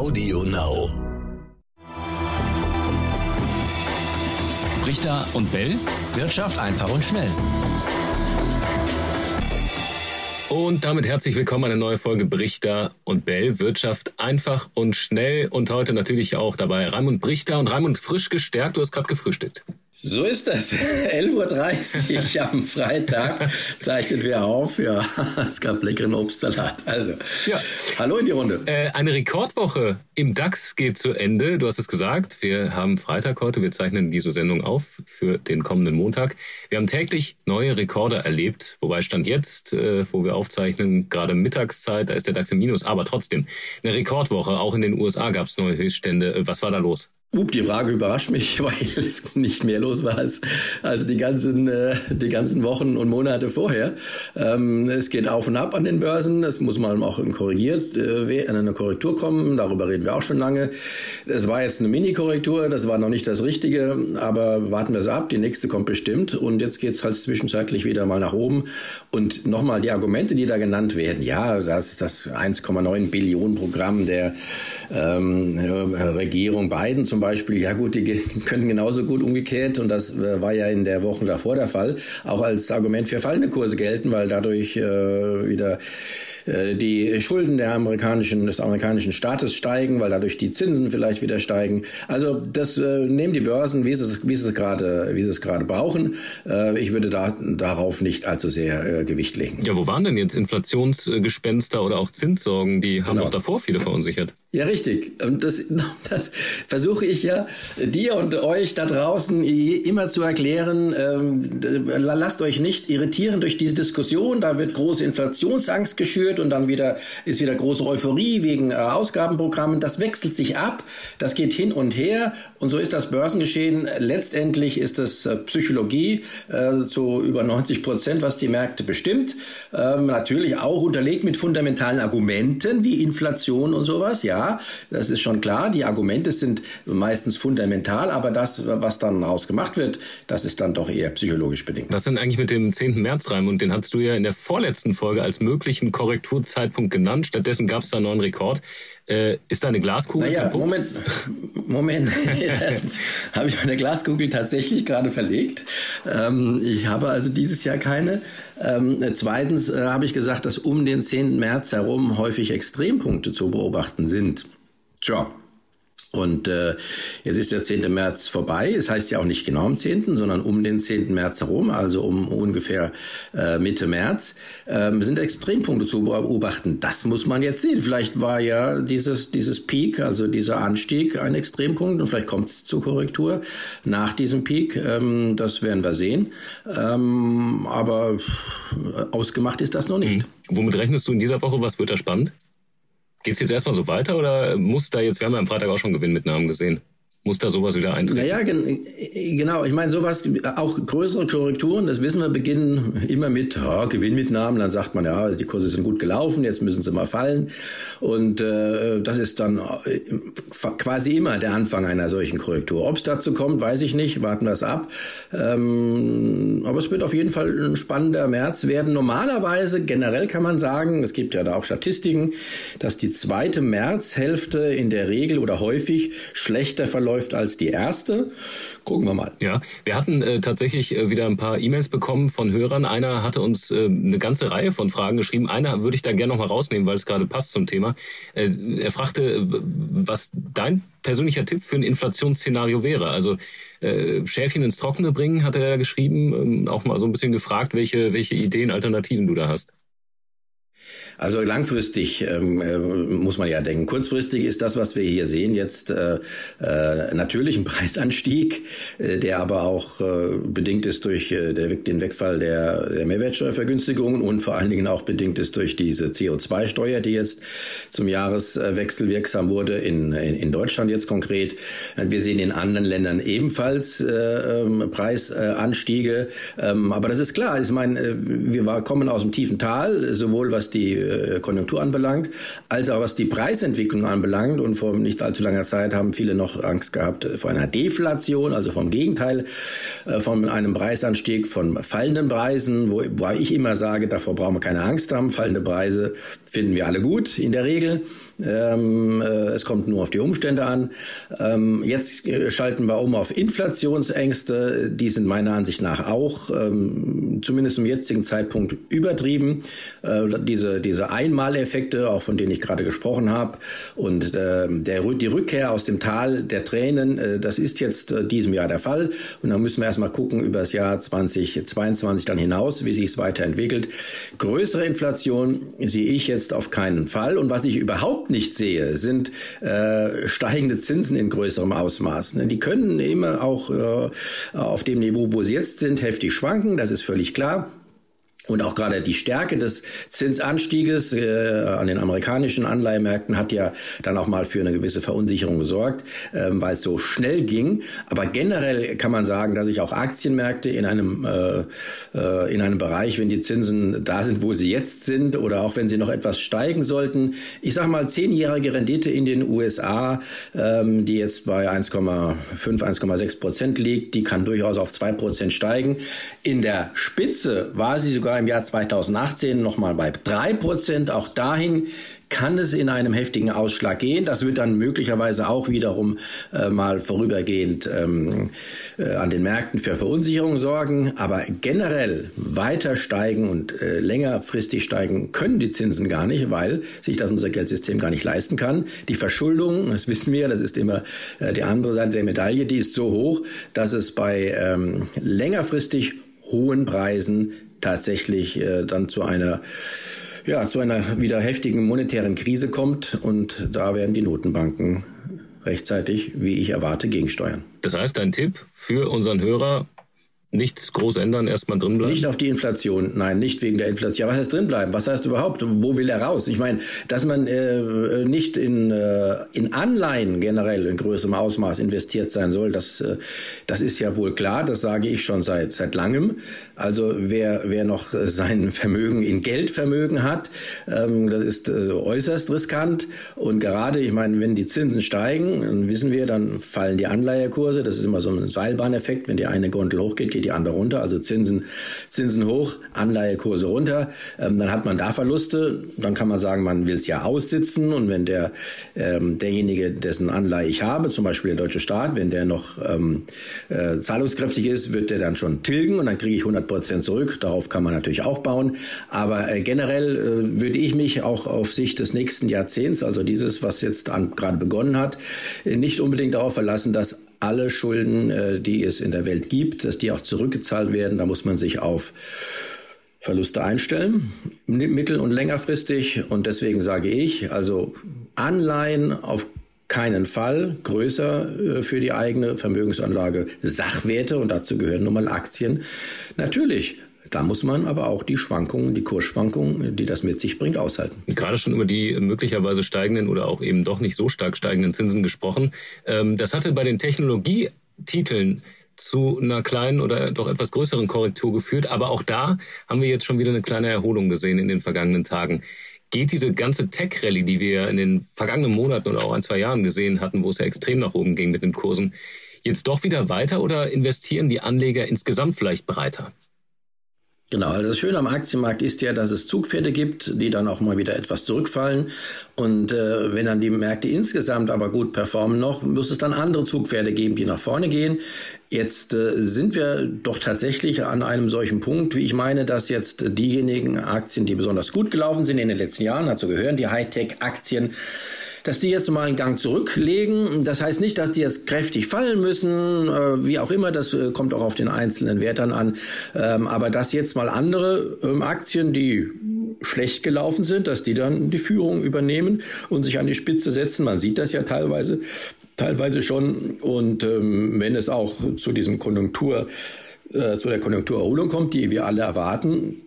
Audio Now. Richter und Bell. Wirtschaft einfach und schnell. Und damit herzlich willkommen an eine neue Folge Brichter und Bell. Wirtschaft einfach und schnell. Und heute natürlich auch dabei Raimund Brichter und Raimund frisch gestärkt. Du hast gerade gefrühstückt. So ist das. 11.30 Uhr am Freitag zeichnen wir auf. Ja, es gab leckeren Obstsalat. Also, ja. hallo in die Runde. Äh, eine Rekordwoche im DAX geht zu Ende. Du hast es gesagt. Wir haben Freitag heute. Wir zeichnen diese Sendung auf für den kommenden Montag. Wir haben täglich neue Rekorde erlebt. Wobei Stand jetzt, äh, wo wir aufzeichnen, gerade Mittagszeit, da ist der DAX im Minus. Aber trotzdem, eine Rekordwoche. Auch in den USA gab es neue Höchststände. Äh, was war da los? Up, die Frage überrascht mich, weil es nicht mehr los war als, als die, ganzen, äh, die ganzen Wochen und Monate vorher. Ähm, es geht auf und ab an den Börsen. Es muss mal auch korrigiert, äh, an eine Korrektur kommen. Darüber reden wir auch schon lange. Es war jetzt eine Mini-Korrektur, das war noch nicht das Richtige, aber warten wir es ab. Die nächste kommt bestimmt. Und jetzt geht es halt zwischenzeitlich wieder mal nach oben. Und nochmal die Argumente, die da genannt werden. Ja, das, das 1,9 Billionen Programm der ähm, Regierung Biden zum Beispiel, ja gut, die können genauso gut umgekehrt, und das äh, war ja in der Woche davor der Fall, auch als Argument für fallende Kurse gelten, weil dadurch äh, wieder die Schulden der amerikanischen, des amerikanischen Staates steigen, weil dadurch die Zinsen vielleicht wieder steigen. Also das äh, nehmen die Börsen, wie sie es, wie sie es gerade, wie sie es gerade brauchen. Äh, ich würde da, darauf nicht allzu sehr äh, Gewicht legen. Ja, wo waren denn jetzt Inflationsgespenster oder auch Zinssorgen? Die haben genau. auch davor viele verunsichert. Ja, richtig. Und das, das versuche ich ja dir und euch da draußen immer zu erklären. Ähm, lasst euch nicht irritieren durch diese Diskussion. Da wird große Inflationsangst geschürt und dann wieder ist wieder große Euphorie wegen äh, Ausgabenprogrammen. Das wechselt sich ab. Das geht hin und her. Und so ist das Börsengeschehen. Letztendlich ist es äh, Psychologie äh, zu über 90 Prozent, was die Märkte bestimmt. Ähm, natürlich auch unterlegt mit fundamentalen Argumenten wie Inflation und sowas. Ja, das ist schon klar. Die Argumente sind meistens fundamental, aber das, was dann rausgemacht wird, das ist dann doch eher psychologisch bedingt. Was denn eigentlich mit dem 10. März rein? Und den hast du ja in der vorletzten Folge als möglichen Korrekturzeitpunkt genannt. Stattdessen gab es da einen neuen Rekord. Äh, ist da eine Glaskugel naja, kaputt? Moment, Moment. habe ich meine Glaskugel tatsächlich gerade verlegt. Ähm, ich habe also dieses Jahr keine. Ähm, zweitens äh, habe ich gesagt, dass um den 10. März herum häufig Extrempunkte zu beobachten sind. Tja, und äh, jetzt ist der 10. März vorbei. Es heißt ja auch nicht genau am 10., sondern um den 10. März herum, also um ungefähr äh, Mitte März, äh, sind Extrempunkte zu beobachten. Das muss man jetzt sehen. Vielleicht war ja dieses, dieses Peak, also dieser Anstieg, ein Extrempunkt und vielleicht kommt es zur Korrektur nach diesem Peak. Ähm, das werden wir sehen. Ähm, aber ausgemacht ist das noch nicht. Mhm. Womit rechnest du in dieser Woche? Was wird da spannend? Geht es jetzt erstmal so weiter oder muss da jetzt, wir haben ja am Freitag auch schon Gewinnmitnahmen gesehen, muss da sowas wieder eintreten? Naja, gen genau. Ich meine, sowas, auch größere Korrekturen, das wissen wir, beginnen immer mit ja, Gewinnmitnahmen. Dann sagt man, ja, die Kurse sind gut gelaufen, jetzt müssen sie mal fallen. Und äh, das ist dann äh, quasi immer der Anfang einer solchen Korrektur. Ob es dazu kommt, weiß ich nicht. Warten wir es ab. Ähm, aber es wird auf jeden Fall ein spannender März werden. Normalerweise, generell kann man sagen, es gibt ja da auch Statistiken, dass die zweite Märzhälfte in der Regel oder häufig schlechter verläuft läuft als die erste. Gucken wir mal. Ja, wir hatten äh, tatsächlich äh, wieder ein paar E-Mails bekommen von Hörern. Einer hatte uns äh, eine ganze Reihe von Fragen geschrieben. Einer würde ich da gerne noch mal rausnehmen, weil es gerade passt zum Thema. Äh, er fragte, was dein persönlicher Tipp für ein Inflationsszenario wäre. Also äh, Schäfchen ins Trockene bringen, hat er geschrieben. Äh, auch mal so ein bisschen gefragt, welche, welche Ideen, Alternativen du da hast. Also langfristig ähm, äh, muss man ja denken. Kurzfristig ist das, was wir hier sehen, jetzt äh, äh, natürlich ein Preisanstieg, äh, der aber auch äh, bedingt ist durch äh, den Wegfall der, der Mehrwertsteuervergünstigungen und vor allen Dingen auch bedingt ist durch diese CO2-Steuer, die jetzt zum Jahreswechsel wirksam wurde, in, in, in Deutschland jetzt konkret. Wir sehen in anderen Ländern ebenfalls äh, ähm, Preisanstiege. Ähm, aber das ist klar. Ich meine, wir war, kommen aus dem tiefen Tal, sowohl was die äh, Konjunktur anbelangt, als auch was die Preisentwicklung anbelangt. Und vor nicht allzu langer Zeit haben viele noch Angst gehabt vor einer Deflation, also vom Gegenteil, äh, von einem Preisanstieg von fallenden Preisen, wo, wo ich immer sage, davor brauchen wir keine Angst haben. Fallende Preise finden wir alle gut in der Regel. Ähm, äh, es kommt nur auf die Umstände an. Ähm, jetzt schalten wir um auf Inflationsängste. Die sind meiner Ansicht nach auch ähm, zumindest zum jetzigen Zeitpunkt übertrieben. Diese, diese Einmaleffekte, auch von denen ich gerade gesprochen habe, und äh, der, die Rückkehr aus dem Tal der Tränen, äh, das ist jetzt äh, diesem Jahr der Fall. Und dann müssen wir erstmal gucken über das Jahr 2022 dann hinaus, wie sich es weiterentwickelt. Größere Inflation sehe ich jetzt auf keinen Fall. Und was ich überhaupt nicht sehe, sind äh, steigende Zinsen in größerem Ausmaß. Ne? Die können immer auch äh, auf dem Niveau, wo sie jetzt sind, heftig schwanken, das ist völlig klar. Und auch gerade die Stärke des Zinsanstieges äh, an den amerikanischen Anleihemärkten hat ja dann auch mal für eine gewisse Verunsicherung gesorgt, ähm, weil es so schnell ging. Aber generell kann man sagen, dass sich auch Aktienmärkte in einem, äh, äh, in einem Bereich, wenn die Zinsen da sind, wo sie jetzt sind, oder auch wenn sie noch etwas steigen sollten, ich sage mal, zehnjährige Rendite in den USA, ähm, die jetzt bei 1,5, 1,6 Prozent liegt, die kann durchaus auf zwei Prozent steigen. In der Spitze war sie sogar im Jahr 2018 nochmal bei drei Prozent. Auch dahin kann es in einem heftigen Ausschlag gehen. Das wird dann möglicherweise auch wiederum äh, mal vorübergehend ähm, äh, an den Märkten für Verunsicherung sorgen. Aber generell weiter steigen und äh, längerfristig steigen können die Zinsen gar nicht, weil sich das unser Geldsystem gar nicht leisten kann. Die Verschuldung, das wissen wir, das ist immer äh, die andere Seite der Medaille, die ist so hoch, dass es bei ähm, längerfristig hohen Preisen tatsächlich äh, dann zu einer ja, zu einer wieder heftigen monetären Krise kommt und da werden die Notenbanken rechtzeitig, wie ich erwarte, gegensteuern. Das heißt, ein Tipp für unseren Hörer, Nichts groß ändern, erstmal drin bleiben? Nicht auf die Inflation, nein, nicht wegen der Inflation. Ja, was heißt drin bleiben? Was heißt überhaupt? Wo will er raus? Ich meine, dass man äh, nicht in, äh, in Anleihen generell in größerem Ausmaß investiert sein soll, das, äh, das ist ja wohl klar, das sage ich schon seit, seit langem. Also wer, wer noch sein Vermögen in Geldvermögen hat, ähm, das ist äh, äußerst riskant. Und gerade, ich meine, wenn die Zinsen steigen, dann wissen wir, dann fallen die Anleihekurse. Das ist immer so ein Seilbahneffekt. Wenn die eine Gondel hochgeht, geht die andere runter, also Zinsen, Zinsen hoch, Anleihekurse runter, ähm, dann hat man da Verluste, dann kann man sagen, man will es ja aussitzen. Und wenn der ähm, derjenige, dessen Anleihe ich habe, zum Beispiel der deutsche Staat, wenn der noch ähm, äh, zahlungskräftig ist, wird der dann schon tilgen und dann kriege ich 100 Prozent zurück. Darauf kann man natürlich aufbauen, aber äh, generell äh, würde ich mich auch auf Sicht des nächsten Jahrzehnts, also dieses, was jetzt gerade begonnen hat, nicht unbedingt darauf verlassen, dass alle Schulden, äh, die es in der Welt gibt, dass die auch zurückgezahlt werden. Da muss man sich auf Verluste einstellen, mittel- und längerfristig. Und deswegen sage ich, also Anleihen auf keinen Fall größer äh, für die eigene Vermögensanlage Sachwerte und dazu gehören nun mal Aktien. Natürlich da muss man aber auch die Schwankungen, die Kursschwankungen, die das mit sich bringt, aushalten. Gerade schon über die möglicherweise steigenden oder auch eben doch nicht so stark steigenden Zinsen gesprochen. Ähm, das hatte bei den Technologietiteln zu einer kleinen oder doch etwas größeren Korrektur geführt. Aber auch da haben wir jetzt schon wieder eine kleine Erholung gesehen in den vergangenen Tagen. Geht diese ganze Tech-Rallye, die wir in den vergangenen Monaten oder auch ein, zwei Jahren gesehen hatten, wo es ja extrem nach oben ging mit den Kursen, jetzt doch wieder weiter oder investieren die Anleger insgesamt vielleicht breiter? Genau, also das Schöne am Aktienmarkt ist ja, dass es Zugpferde gibt, die dann auch mal wieder etwas zurückfallen. Und äh, wenn dann die Märkte insgesamt aber gut performen noch, muss es dann andere Zugpferde geben, die nach vorne gehen. Jetzt äh, sind wir doch tatsächlich an einem solchen Punkt, wie ich meine, dass jetzt diejenigen Aktien, die besonders gut gelaufen sind in den letzten Jahren, dazu gehören die Hightech-Aktien, dass die jetzt mal einen Gang zurücklegen. Das heißt nicht, dass die jetzt kräftig fallen müssen, äh, wie auch immer, das äh, kommt auch auf den einzelnen Wertern an. Ähm, aber dass jetzt mal andere ähm, Aktien, die schlecht gelaufen sind, dass die dann die Führung übernehmen und sich an die Spitze setzen. Man sieht das ja teilweise, teilweise schon. Und ähm, wenn es auch zu diesem Konjunktur, äh, zu der Konjunkturerholung kommt, die wir alle erwarten,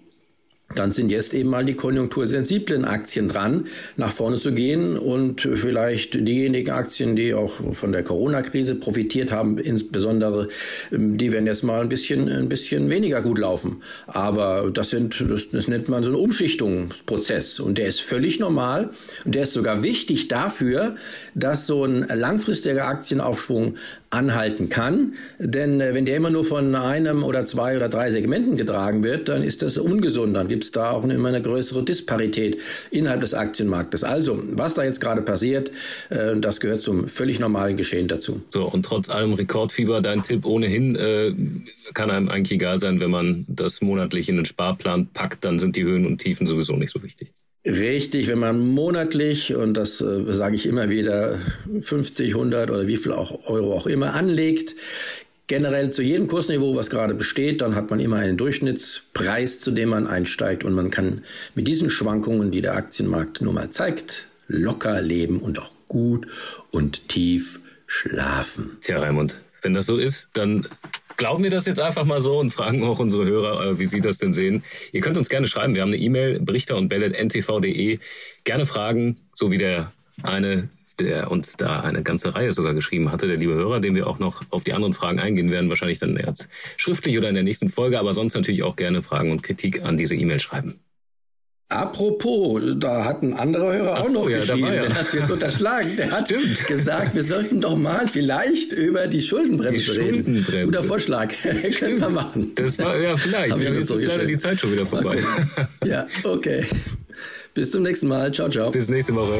dann sind jetzt eben mal die konjunktursensiblen Aktien dran, nach vorne zu gehen und vielleicht diejenigen Aktien, die auch von der Corona-Krise profitiert haben, insbesondere, ähm, die werden jetzt mal ein bisschen, ein bisschen weniger gut laufen. Aber das sind, das, das nennt man so einen Umschichtungsprozess und der ist völlig normal und der ist sogar wichtig dafür, dass so ein langfristiger Aktienaufschwung anhalten kann. Denn äh, wenn der immer nur von einem oder zwei oder drei Segmenten getragen wird, dann ist das ungesund. Dann gibt es da auch immer eine größere Disparität innerhalb des Aktienmarktes. Also, was da jetzt gerade passiert, äh, das gehört zum völlig normalen Geschehen dazu. So, und trotz allem Rekordfieber, dein Tipp ohnehin äh, kann einem eigentlich egal sein, wenn man das monatlich in den Sparplan packt, dann sind die Höhen und Tiefen sowieso nicht so wichtig. Richtig, wenn man monatlich, und das äh, sage ich immer wieder, 50, 100 oder wie viel auch Euro auch immer anlegt, generell zu jedem Kursniveau, was gerade besteht, dann hat man immer einen Durchschnittspreis, zu dem man einsteigt und man kann mit diesen Schwankungen, die der Aktienmarkt nun mal zeigt, locker leben und auch gut und tief schlafen. Tja, Raimund, wenn das so ist, dann glauben wir das jetzt einfach mal so und fragen auch unsere Hörer, äh, wie sie das denn sehen. Ihr könnt uns gerne schreiben. Wir haben eine E-Mail, brichter und bellet.ntv.de. Gerne fragen, so wie der eine, der uns da eine ganze Reihe sogar geschrieben hatte, der liebe Hörer, den wir auch noch auf die anderen Fragen eingehen werden, wahrscheinlich dann erst schriftlich oder in der nächsten Folge, aber sonst natürlich auch gerne Fragen und Kritik an diese E-Mail schreiben. Apropos, da hat ein anderer Hörer auch so, noch ja, geschrieben, ja. den hast du jetzt unterschlagen. Der hat Stimmt. gesagt, wir sollten doch mal vielleicht über die Schuldenbremse, die Schuldenbremse. reden. Guter Vorschlag, können wir machen. Das war ja vielleicht. Wir jetzt so ist leider die Zeit schon wieder vorbei. Okay. Ja, okay. Bis zum nächsten Mal. Ciao, ciao. Bis nächste Woche.